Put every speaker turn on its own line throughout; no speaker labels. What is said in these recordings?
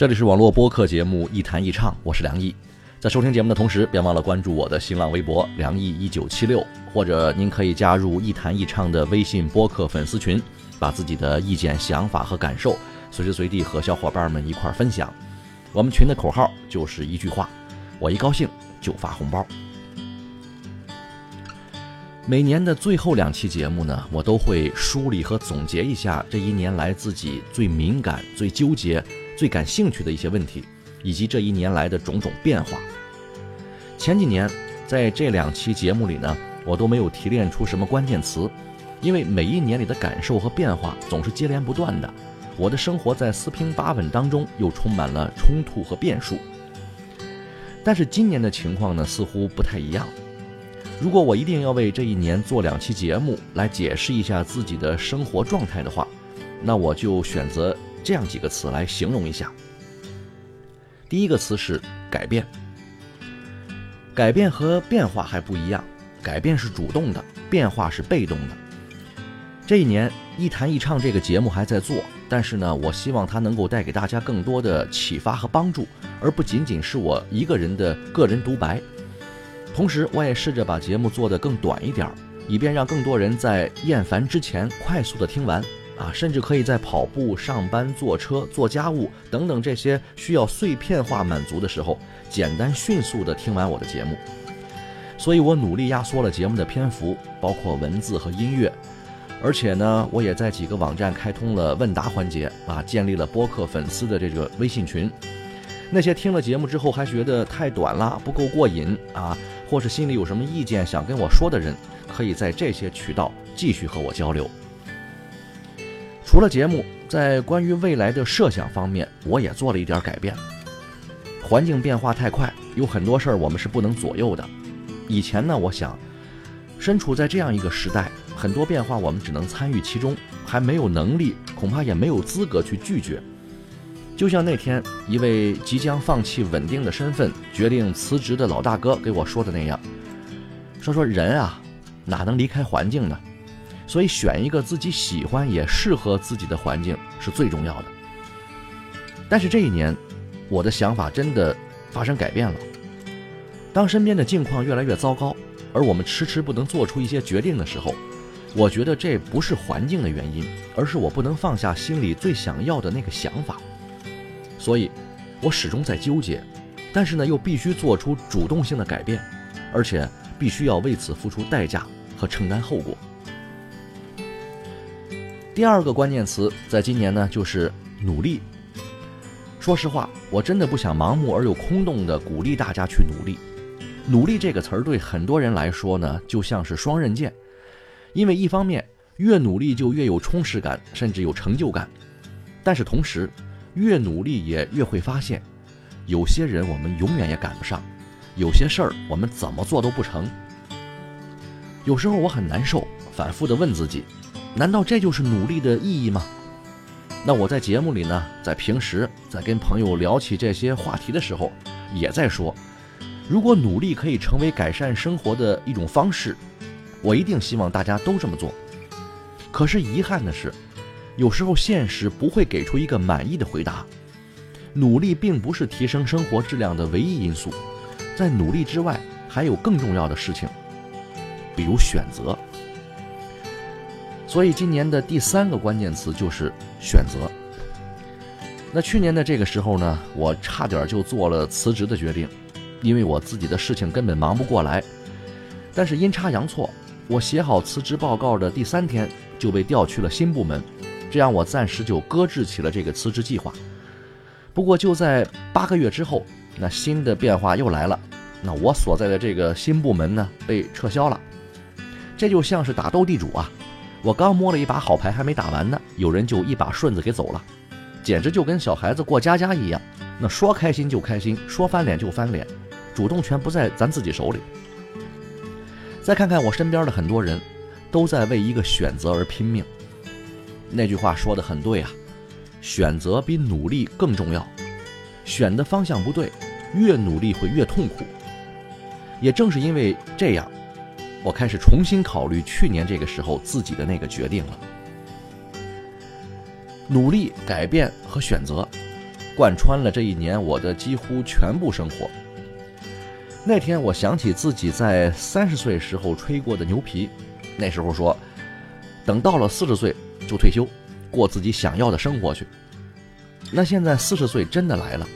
这里是网络播客节目《一谈一唱》，我是梁毅。在收听节目的同时，别忘了关注我的新浪微博“梁毅一九七六”，或者您可以加入“一谈一唱”的微信播客粉丝群，把自己的意见、想法和感受随时随地和小伙伴们一块儿分享。我们群的口号就是一句话：我一高兴就发红包。每年的最后两期节目呢，我都会梳理和总结一下这一年来自己最敏感、最纠结。最感兴趣的一些问题，以及这一年来的种种变化。前几年，在这两期节目里呢，我都没有提炼出什么关键词，因为每一年里的感受和变化总是接连不断的。我的生活在四平八稳当中，又充满了冲突和变数。但是今年的情况呢，似乎不太一样。如果我一定要为这一年做两期节目来解释一下自己的生活状态的话，那我就选择。这样几个词来形容一下。第一个词是改变。改变和变化还不一样，改变是主动的，变化是被动的。这一年一谈一唱这个节目还在做，但是呢，我希望它能够带给大家更多的启发和帮助，而不仅仅是我一个人的个人独白。同时，我也试着把节目做得更短一点儿，以便让更多人在厌烦之前快速的听完。啊，甚至可以在跑步、上班、坐车、做家务等等这些需要碎片化满足的时候，简单迅速地听完我的节目。所以我努力压缩了节目的篇幅，包括文字和音乐。而且呢，我也在几个网站开通了问答环节啊，建立了播客粉丝的这个微信群。那些听了节目之后还觉得太短了，不够过瘾啊，或是心里有什么意见想跟我说的人，可以在这些渠道继续和我交流。除了节目，在关于未来的设想方面，我也做了一点改变。环境变化太快，有很多事儿我们是不能左右的。以前呢，我想，身处在这样一个时代，很多变化我们只能参与其中，还没有能力，恐怕也没有资格去拒绝。就像那天一位即将放弃稳定的身份，决定辞职的老大哥给我说的那样，说说人啊，哪能离开环境呢？所以，选一个自己喜欢也适合自己的环境是最重要的。但是这一年，我的想法真的发生改变了。当身边的境况越来越糟糕，而我们迟迟不能做出一些决定的时候，我觉得这不是环境的原因，而是我不能放下心里最想要的那个想法。所以，我始终在纠结，但是呢，又必须做出主动性的改变，而且必须要为此付出代价和承担后果。第二个关键词，在今年呢，就是努力。说实话，我真的不想盲目而又空洞的鼓励大家去努力。努力这个词儿对很多人来说呢，就像是双刃剑，因为一方面越努力就越有充实感，甚至有成就感；但是同时，越努力也越会发现，有些人我们永远也赶不上，有些事儿我们怎么做都不成。有时候我很难受，反复的问自己。难道这就是努力的意义吗？那我在节目里呢，在平时在跟朋友聊起这些话题的时候，也在说，如果努力可以成为改善生活的一种方式，我一定希望大家都这么做。可是遗憾的是，有时候现实不会给出一个满意的回答。努力并不是提升生活质量的唯一因素，在努力之外，还有更重要的事情，比如选择。所以今年的第三个关键词就是选择。那去年的这个时候呢，我差点就做了辞职的决定，因为我自己的事情根本忙不过来。但是阴差阳错，我写好辞职报告的第三天就被调去了新部门，这样我暂时就搁置起了这个辞职计划。不过就在八个月之后，那新的变化又来了，那我所在的这个新部门呢被撤销了，这就像是打斗地主啊。我刚摸了一把好牌，还没打完呢，有人就一把顺子给走了。简直就跟小孩子过家家一样。那说开心就开心，说翻脸就翻脸，主动权不在咱自己手里。再看看我身边的很多人，都在为一个选择而拼命。那句话说的很对啊，选择比努力更重要。选的方向不对，越努力会越痛苦。也正是因为这样，我开始重新考虑去年这个时候自己的那个决定了。努力、改变和选择。贯穿了这一年我的几乎全部生活。那天我想起自己在三十岁时候吹过的牛皮，那时候说，等到了四十岁就退休，过自己想要的生活去。那现在四十岁真的来了，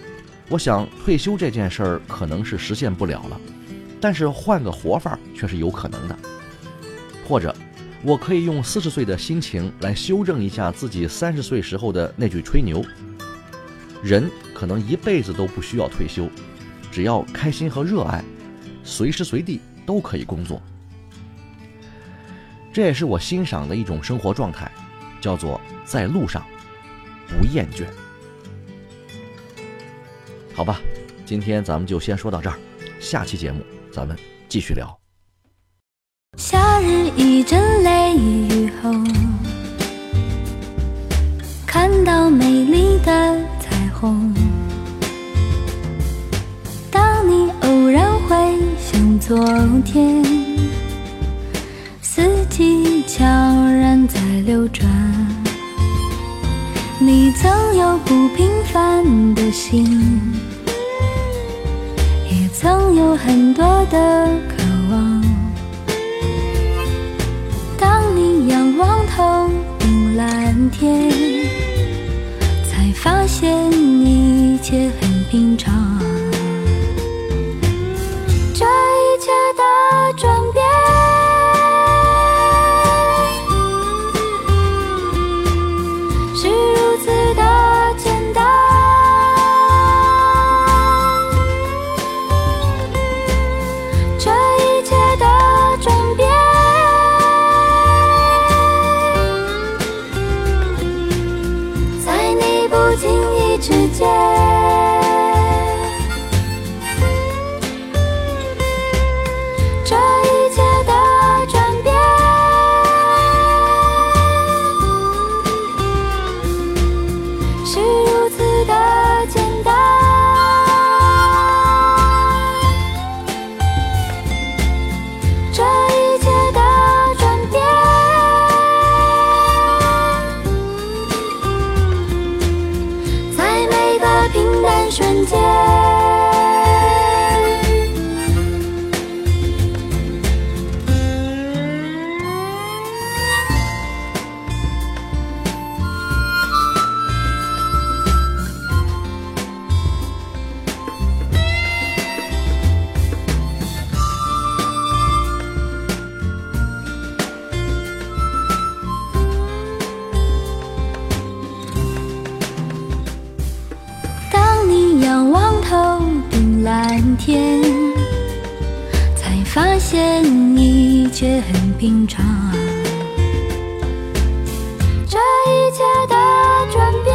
我想退休这件事儿可能是实现不了了，但是换个活法却是有可能的。或者，我可以用四十岁的心情来修正一下自己三十岁时候的那句吹牛。人可能一辈子都不需要退休，只要开心和热爱，随时随地都可以工作。这也是我欣赏的一种生活状态，叫做在路上不厌倦。好吧，今天咱们就先说到这儿，下期节目咱们继续聊。
夏日一阵雷雨后，看到美丽的彩虹。当你偶然回想昨天，四季悄然在流转，你曾有不平凡的心，曾有很多的渴望。当你仰望头顶蓝天。才发现一切很平常，天，才发现一切很平常。这一切的转变